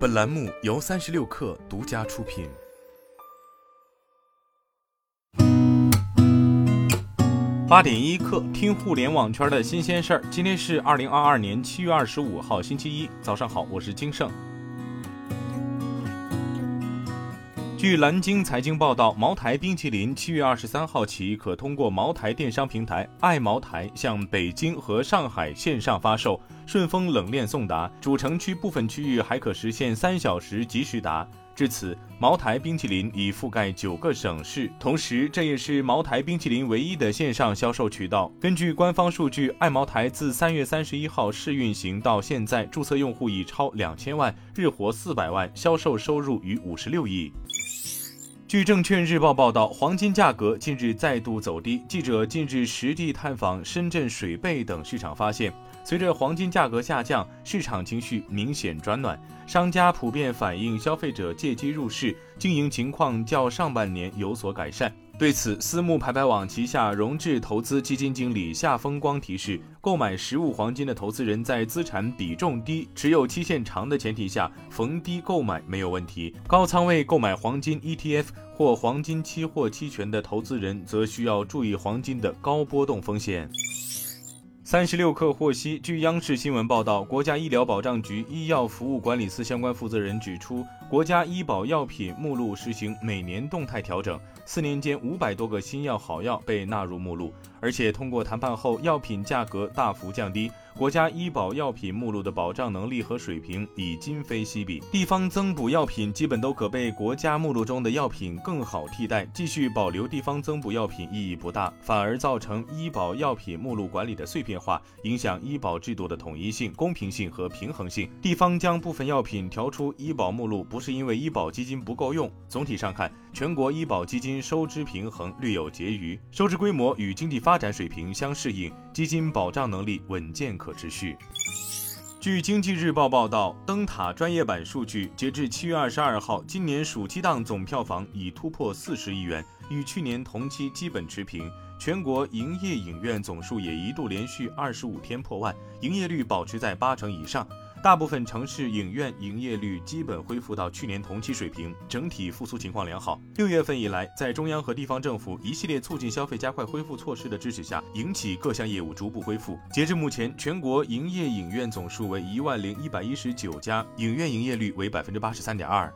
本栏目由三十六氪独家出品。八点一刻，听互联网圈的新鲜事儿。今天是二零二二年七月二十五号，星期一，早上好，我是金盛。据蓝鲸财经报道，茅台冰淇淋七月二十三号起可通过茅台电商平台爱茅台向北京和上海线上发售，顺丰冷链送达，主城区部分区域还可实现三小时及时达。至此，茅台冰淇淋已覆盖九个省市，同时这也是茅台冰淇淋唯一的线上销售渠道。根据官方数据，爱茅台自三月三十一号试运行到现在，注册用户已超两千万，日活四百万，销售收入逾五十六亿。据证券日报报道，黄金价格近日再度走低。记者近日实地探访深圳水贝等市场，发现。随着黄金价格下降，市场情绪明显转暖，商家普遍反映消费者借机入市，经营情况较上半年有所改善。对此，私募排排网旗下融智投资基金经理夏风光提示，购买实物黄金的投资人在资产比重低、持有期限长的前提下，逢低购买没有问题。高仓位购买黄金 ETF 或黄金期货期权的投资人，则需要注意黄金的高波动风险。三十六氪获悉，据央视新闻报道，国家医疗保障局医药服务管理司相关负责人指出，国家医保药品目录实行每年动态调整，四年间五百多个新药好药被纳入目录，而且通过谈判后，药品价格大幅降低。国家医保药品目录的保障能力和水平已今非昔比，地方增补药品基本都可被国家目录中的药品更好替代，继续保留地方增补药品意义不大，反而造成医保药品目录管理的碎片化，影响医保制度的统一性、公平性和平衡性。地方将部分药品调出医保目录，不是因为医保基金不够用，总体上看，全国医保基金收支平衡略有结余，收支规模与经济发展水平相适应，基金保障能力稳健可。持续。据经济日报报道，灯塔专业版数据，截至七月二十二号，今年暑期档总票房已突破四十亿元，与去年同期基本持平。全国营业影院总数也一度连续二十五天破万，营业率保持在八成以上。大部分城市影院营业率基本恢复到去年同期水平，整体复苏情况良好。六月份以来，在中央和地方政府一系列促进消费、加快恢复措施的支持下，影企各项业务逐步恢复。截至目前，全国营业影院总数为一万零一百一十九家，影院营业率为百分之八十三点二。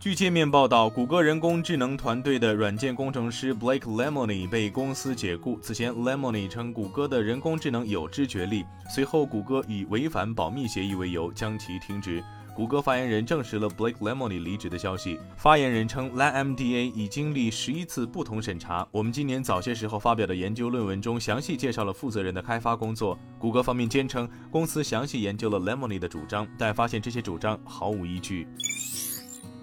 据界面报道，谷歌人工智能团队的软件工程师 Blake Lemony 被公司解雇。此前，Lemony 称谷歌的人工智能有知觉力，随后谷歌以违反保密协议为由将其停职。谷歌发言人证实了 Blake Lemony 离职的消息。发言人称，LaMDA 已经历十一次不同审查。我们今年早些时候发表的研究论文中详细介绍了负责人的开发工作。谷歌方面坚称，公司详细研究了 Lemony 的主张，但发现这些主张毫无依据。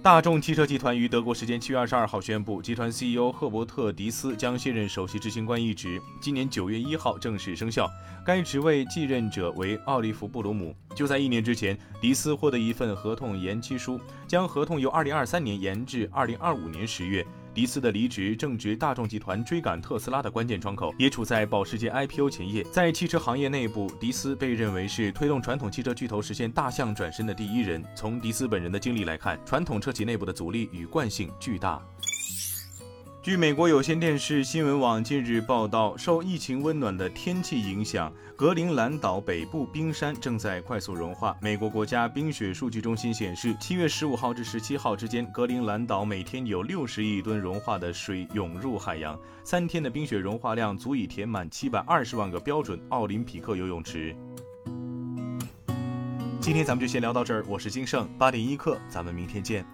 大众汽车集团于德国时间七月二十二号宣布，集团 CEO 赫伯特·迪斯将卸任首席执行官一职，今年九月一号正式生效。该职位继任者为奥利弗·布鲁姆。就在一年之前，迪斯获得一份合同延期书，将合同由二零二三年延至二零二五年十月。迪斯的离职正值大众集团追赶特斯拉的关键窗口，也处在保时捷 IPO 前夜。在汽车行业内部，迪斯被认为是推动传统汽车巨头实现大象转身的第一人。从迪斯本人的经历来看，传统车企内部的阻力与惯性巨大。据美国有线电视新闻网近日报道，受疫情温暖的天气影响，格陵兰岛北部冰山正在快速融化。美国国家冰雪数据中心显示，七月十五号至十七号之间，格陵兰岛每天有六十亿吨融化的水涌入海洋，三天的冰雪融化量足以填满七百二十万个标准奥林匹克游泳池。今天咱们就先聊到这儿，我是金盛八点一刻，咱们明天见。